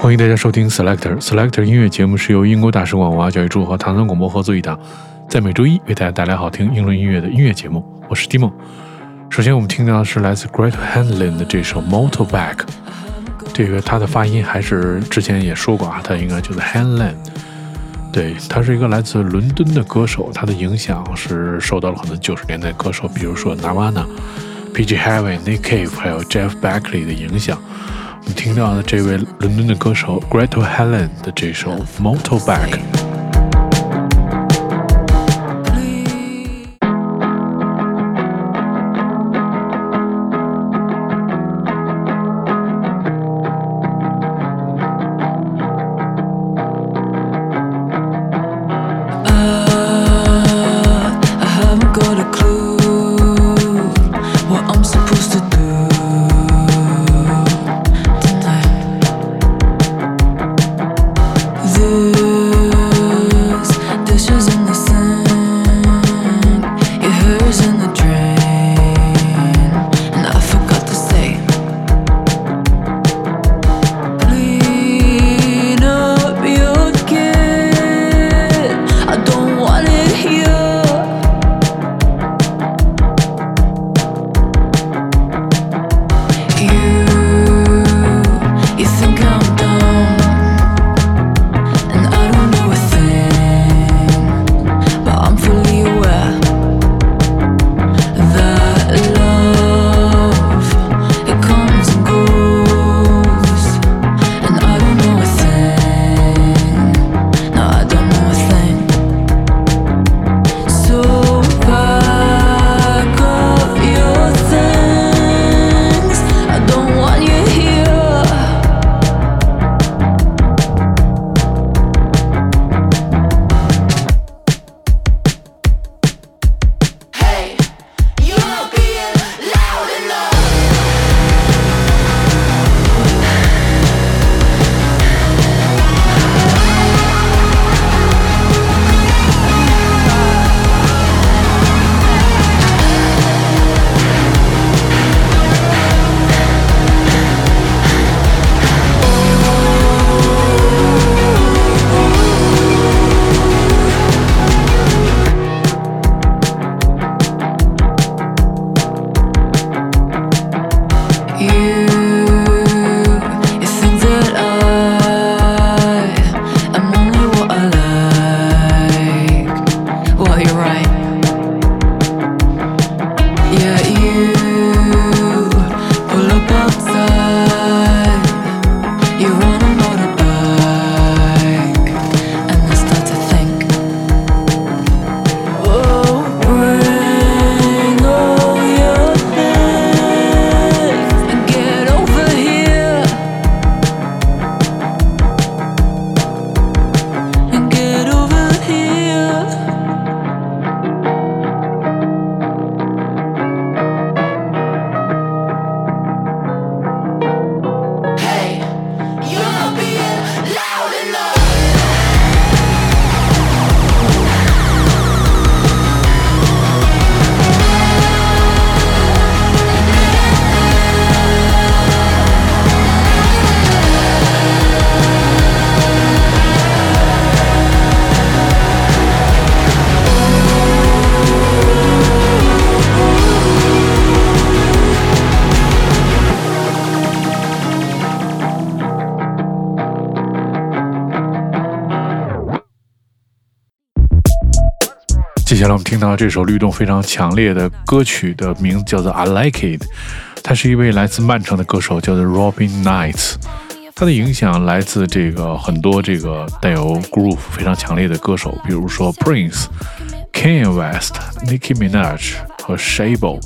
欢迎大家收听 Selector Selector 音乐节目，是由英国大使馆文化教育处和唐山广播合作一档，在每周一为大家带来好听英伦音乐的音乐节目。我是 Dimo。首先，我们听到的是来自 Great Handlin 的这首 Motorbike。这个它的发音还是之前也说过啊，它应该就是 Handlin。对，他是一个来自伦敦的歌手，他的影响是受到了很多九十年代歌手，比如说 Nirvana、P.G. Harvey、Nick Cave 还有 Jeff Buckley 的影响。你听到的这位伦敦的歌手 Gretel Hanlyn 的这首《Motorbike》。接下来我们听到这首律动非常强烈的歌曲的名字叫做《I Like It》，他是一位来自曼城的歌手，叫做 Robin Knights。他的影响来自这个很多这个带有 groove 非常强烈的歌手，比如说 Prince、Kanye West、Nicki Minaj 和 Shabo。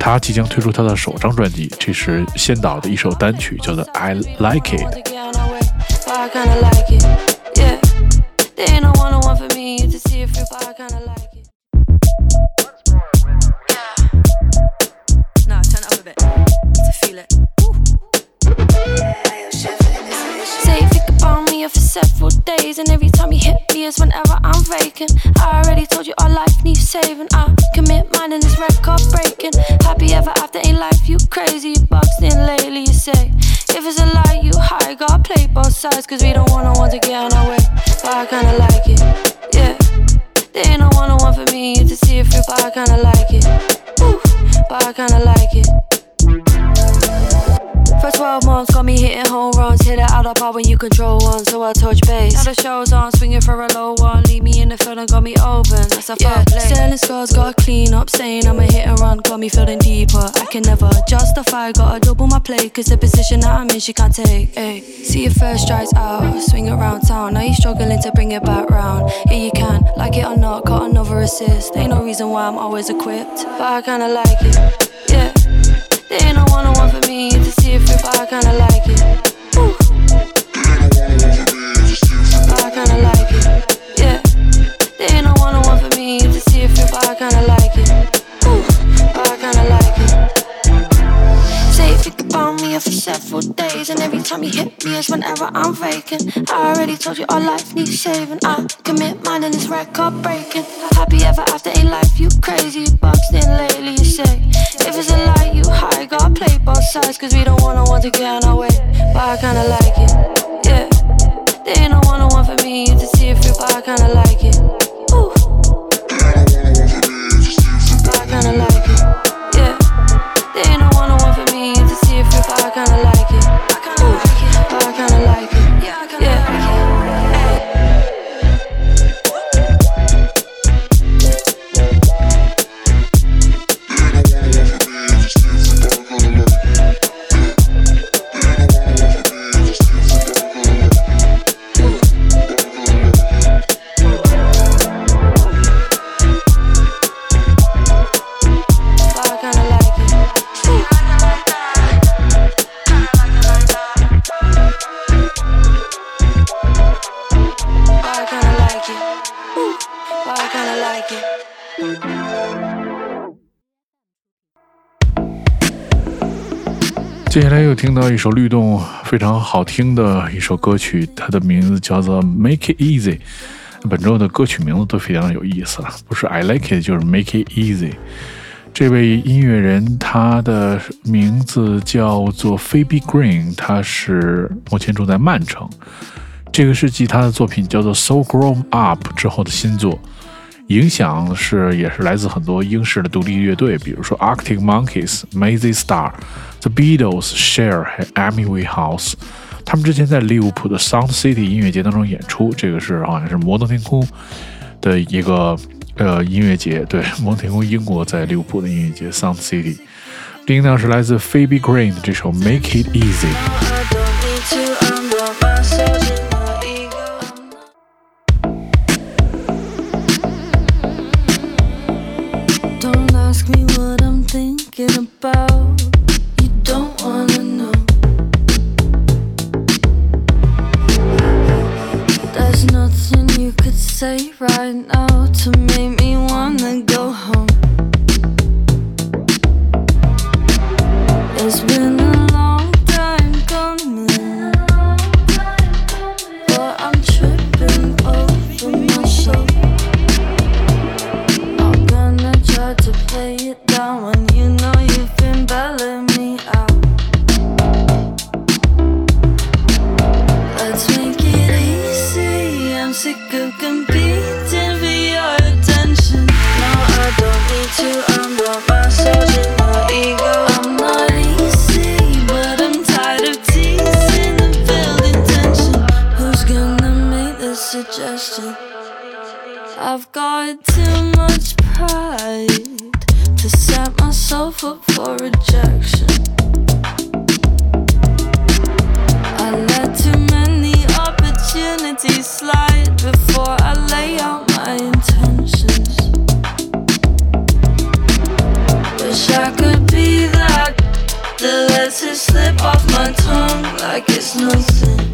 他即将推出他的首张专辑，这是先导的一首单曲，叫做《I Like It》。Say if you could bomb me if several days, and every time you hit me is whenever I'm vacant. I already told you our life needs saving. I commit mine in this record breaking. Happy ever after ain't life, you crazy. You boxed in lately, you say. If it's a lie, sides, cause we don't want no one to get on our way. But I kinda like it, yeah. There ain't no one on one for me to see it through, but I kinda like it. Ooh, but I kinda like it. For 12 months, got me hitting home runs. Hit it out of park when you control one, so I touch base. Now the show's on, swinging for a low one. Leave me in the field and got me open. That's a yeah. play. Selling scars, gotta clean up. Saying I'm a hit and run, got me feeling deeper. I can never justify, gotta double my play. Cause the position that I'm in, she can't take. Ay. See your first strikes out, swing around town. Now you struggling to bring it back round. Yeah, you can, like it or not, got another assist. Ain't no reason why I'm always equipped, but I kinda like it. Yeah. There ain't no one on one for me to see if if I kinda like it. Ooh. I kinda like it. Yeah. There ain't no one on one for me to see if if I kinda like it. Me for several days, and every time you hit me is whenever I'm vacant. I already told you our life needs saving. I commit mine and this record breaking. Happy ever after ain't life, you crazy. Boxed in lately, you say. If it's a lie, you high, gotta play both sides, cause we don't want no one to get in our way. But I kinda like it, 接下来又听到一首律动非常好听的一首歌曲，它的名字叫做《Make It Easy》。本周的歌曲名字都非常有意思了，不是 I Like It 就是 Make It Easy。这位音乐人他的名字叫做 Phoebe Green，他是目前住在曼城。这个是继他的作品叫做《So Grown Up》之后的新作。影响是也是来自很多英式的独立乐队，比如说 Arctic Monkeys、Mazzy Star、The Beatles、Cher 还有 Amy Winehouse。他们之前在利物浦的 Sound City 音乐节当中演出，这个是好像是摩登天空的一个呃音乐节，对，摩登天空英国在利物浦的音乐节 Sound City。另一呢是来自 Phoebe Green 的这首《Make It Easy》。Lets it slip off my tongue like it's nothing.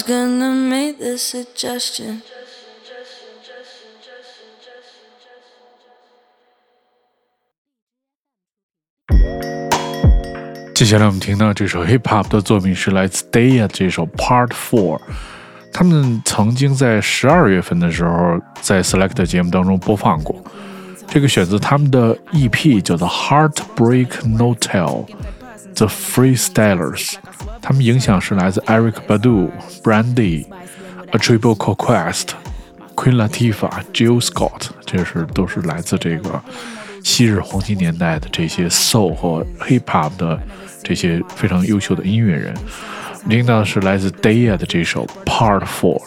Who's gonna make the suggestion? 接下来我们听到这首 hip hop 的作品是来自 Daya 这首 Part Four。他们曾经在十二月份的时候在 Select 节目当中播放过。这个选择他们的 EP 叫做 Heartbreak Notel The Freestylers，他们影响是来自 Erykah Badu、Brandy、A Tribe Called Quest、Queen Latifah、Jill Scott，这是都是来自这个昔日黄金年代的这些 Soul 和 Hip Hop 的这些非常优秀的音乐人。听到的是来自 Deyah 的这首 Part Four。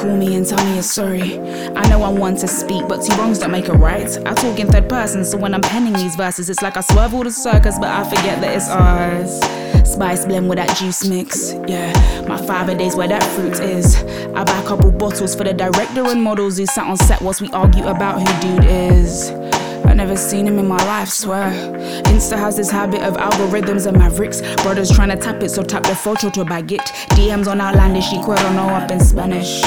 Call me and tell me you're sorry? I know I want to speak, but two wrongs don't make a right. I talk in third person, so when I'm penning these verses, it's like I swerve all the circus, but I forget that it's ours. Spice blend with that juice mix, yeah. My five days where that fruit is. I buy a couple bottles for the director and models who sat on set whilst we argue about who dude is. Never seen him in my life, swear. Insta has this habit of algorithms and mavericks. Brothers trying to tap it, so tap the photo to a baguette. DMs on outlandish, quiero no up in Spanish.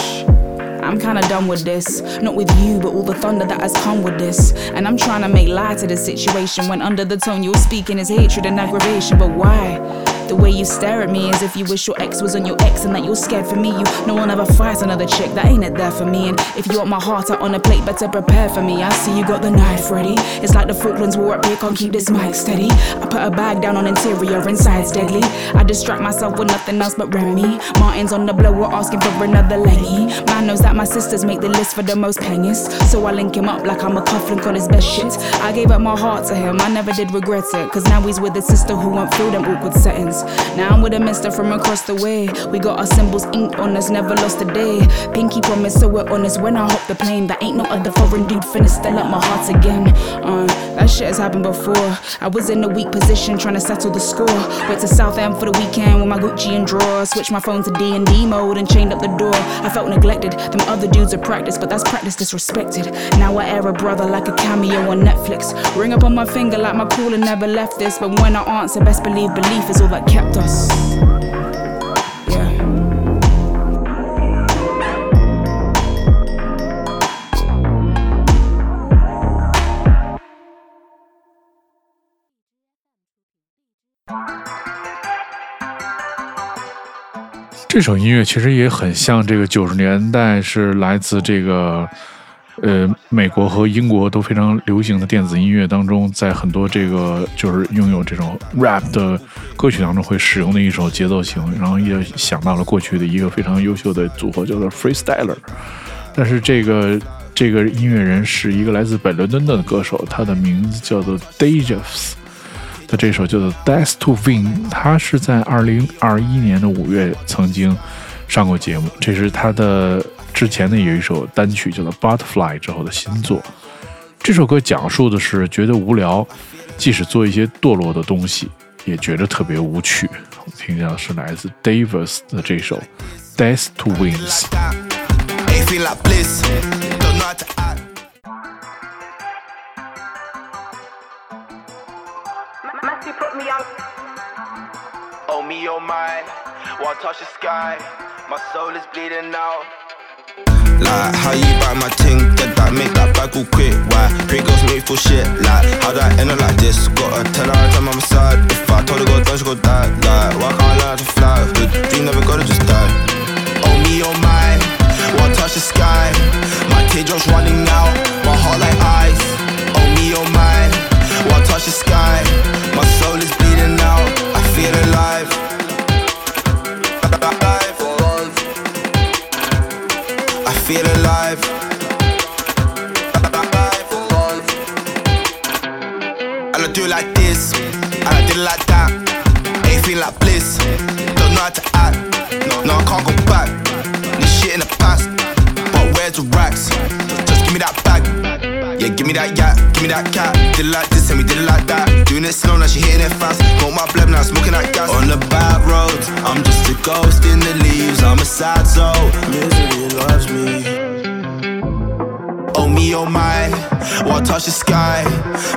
I'm kinda done with this. Not with you, but all the thunder that has come with this. And I'm trying to make light of the situation when under the tone you're speaking is hatred and aggravation. But why? The way you stare at me is if you wish your ex was on your ex and that you're scared for me. You no one ever fights another chick, that ain't it there for me. And if you want my heart out on a plate, better prepare for me. I see you got the knife ready. It's like the Falklands War up here, can't keep this mic steady. I put a bag down on interior, inside's deadly. I distract myself with nothing else but Remy. Martin's on the blower asking for another leggy. Man knows that my sisters make the list for the most penniest. So I link him up like I'm a cufflink on his best shit. I gave up my heart to him, I never did regret it. Cause now he's with a sister who won't feel them awkward settings. Now I'm with a mister from across the way. We got our symbols inked on us, never lost a day. Pinky promise, so we're honest when I hop the plane. That ain't no other foreign dude finna still up my heart again. Uh, that shit has happened before. I was in a weak position trying to settle the score. Went to Southend for the weekend with my Gucci and drawers. Switched my phone to D&D mode and chained up the door. I felt neglected. Them other dudes are practice, but that's practice disrespected. Now I air a brother like a cameo on Netflix. Ring up on my finger like my caller never left this. But when I answer, best believe belief is all that kept us. 这首音乐其实也很像这个九十年代，是来自这个呃美国和英国都非常流行的电子音乐当中，在很多这个就是拥有这种 rap 的歌曲当中会使用的一首节奏型，然后也想到了过去的一个非常优秀的组合叫做 Freestyler，但是这个这个音乐人是一个来自北伦敦的歌手，他的名字叫做 Dajus。这首叫做《Death to Win》，他是在二零二一年的五月曾经上过节目，这是他的之前的有一首单曲叫做《Butterfly》之后的新作。这首歌讲述的是觉得无聊，即使做一些堕落的东西，也觉得特别无趣。我们听到是来自 Davis 的这首《Death to Wins》。Put me on. Oh me, oh my, one touch the sky, my soul is bleeding out. Like, how you buy my ting, get that, make that bag all quick. Why? Pretty girls make me feel shit. Like, how do I end up like this? Gotta tell her I'm on my side. If I told her go down, she go die. Like, why can't I learn how to fly? The dream never gotta just die. Oh me, oh my, one touch the sky. My teardrops running out, my heart like to act. No, no, I can't go back. This shit in the past, but where's the racks? Just give me that bag. Yeah, give me that yak, give me that cat. Did it like this and we did it like that. Doing it slow, now she hitting it fast. Got my blood now, smoking that gas. On the bad roads, I'm just a ghost in the leaves. I'm a sad soul. Misery loves me. Oh me, oh my, one touch the sky.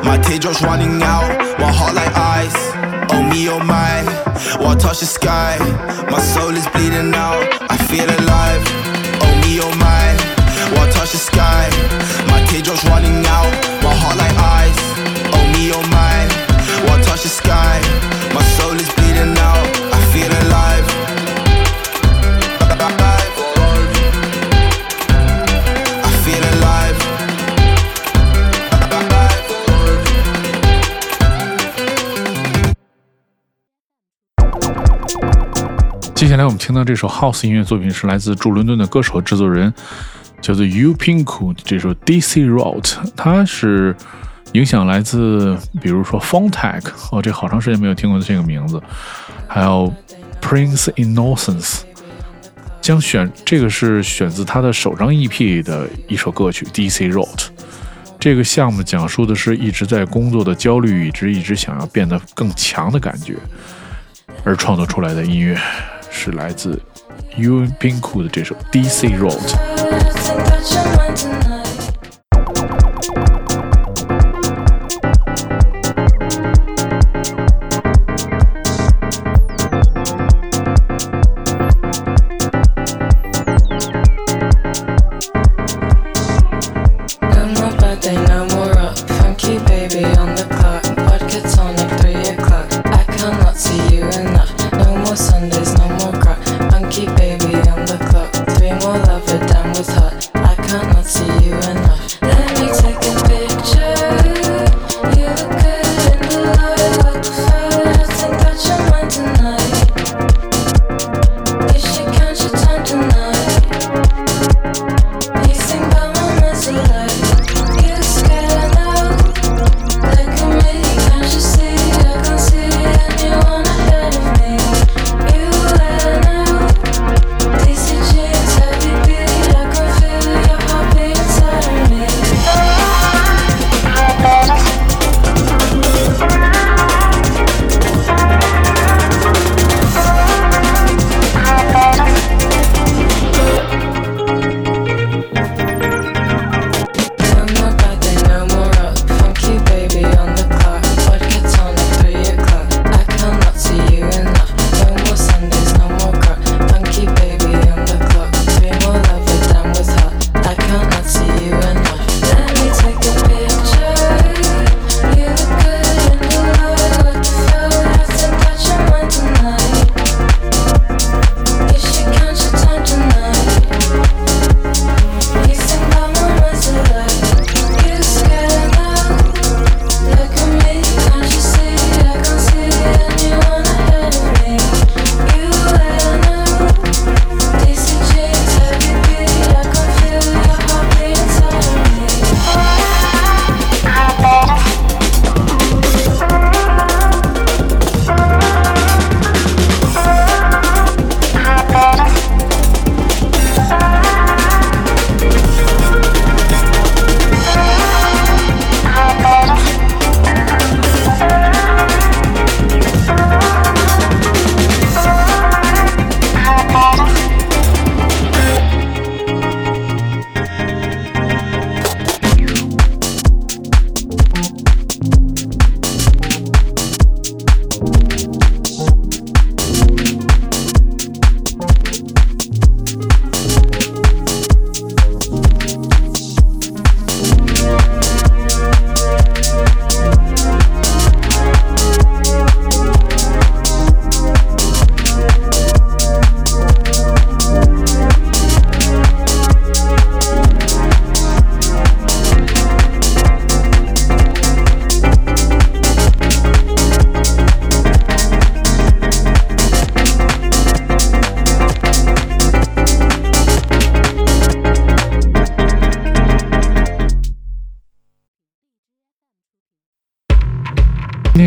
My teardrops running out, my heart like ice. Oh me, oh my, one touch the sky. My soul is bleeding out, I feel alive. Oh me, oh my, 下来我们听到这首 House 音乐作品是来自驻伦敦的歌手制作人，叫做 U Pinku 这首 DC Route，它是影响来自比如说 Fontag，哦，这好长时间没有听过这个名字，还有 Prince Innocence。将选这个是选自他的首张 EP 的一首歌曲 DC Route。这个项目讲述的是一直在工作的焦虑，以及一直想要变得更强的感觉，而创作出来的音乐是来自 U Pinku 的这首 DC Road。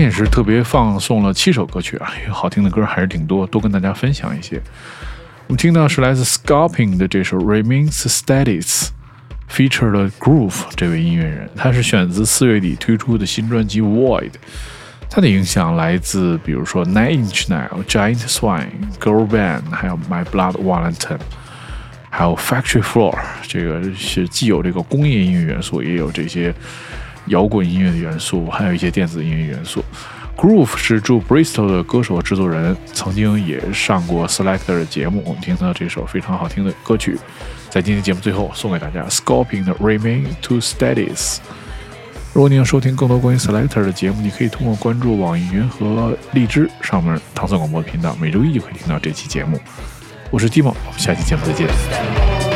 也是特别放送了七首歌曲啊，因为好听的歌还是挺多，多跟大家分享一些。我们听到是来自 Scalping 的这首 Remains Status，featured Groove 这位音乐人，他是选自四月底推出的新专辑 Void。他的影响来自比如说 Nine Inch Nails、Giant Swine、Girl Band，还有 My Blood Valentine，还有 Factory Floor。这个是既有这个工业音乐元素，也有这些摇滚音乐的元素，还有一些电子音乐元素。Groove 是住 Bristol 的歌手制作人，曾经也上过 Selector 的节目。我们听到这首非常好听的歌曲，在今天节目最后送给大家 Scorpion 的 Remain to Status。如果你要收听更多关于 Selector 的节目，你可以通过关注网易云和荔枝上面唐宋广播频道，每周一就可以听到这期节目。我是 Timo，我们下期节目再见。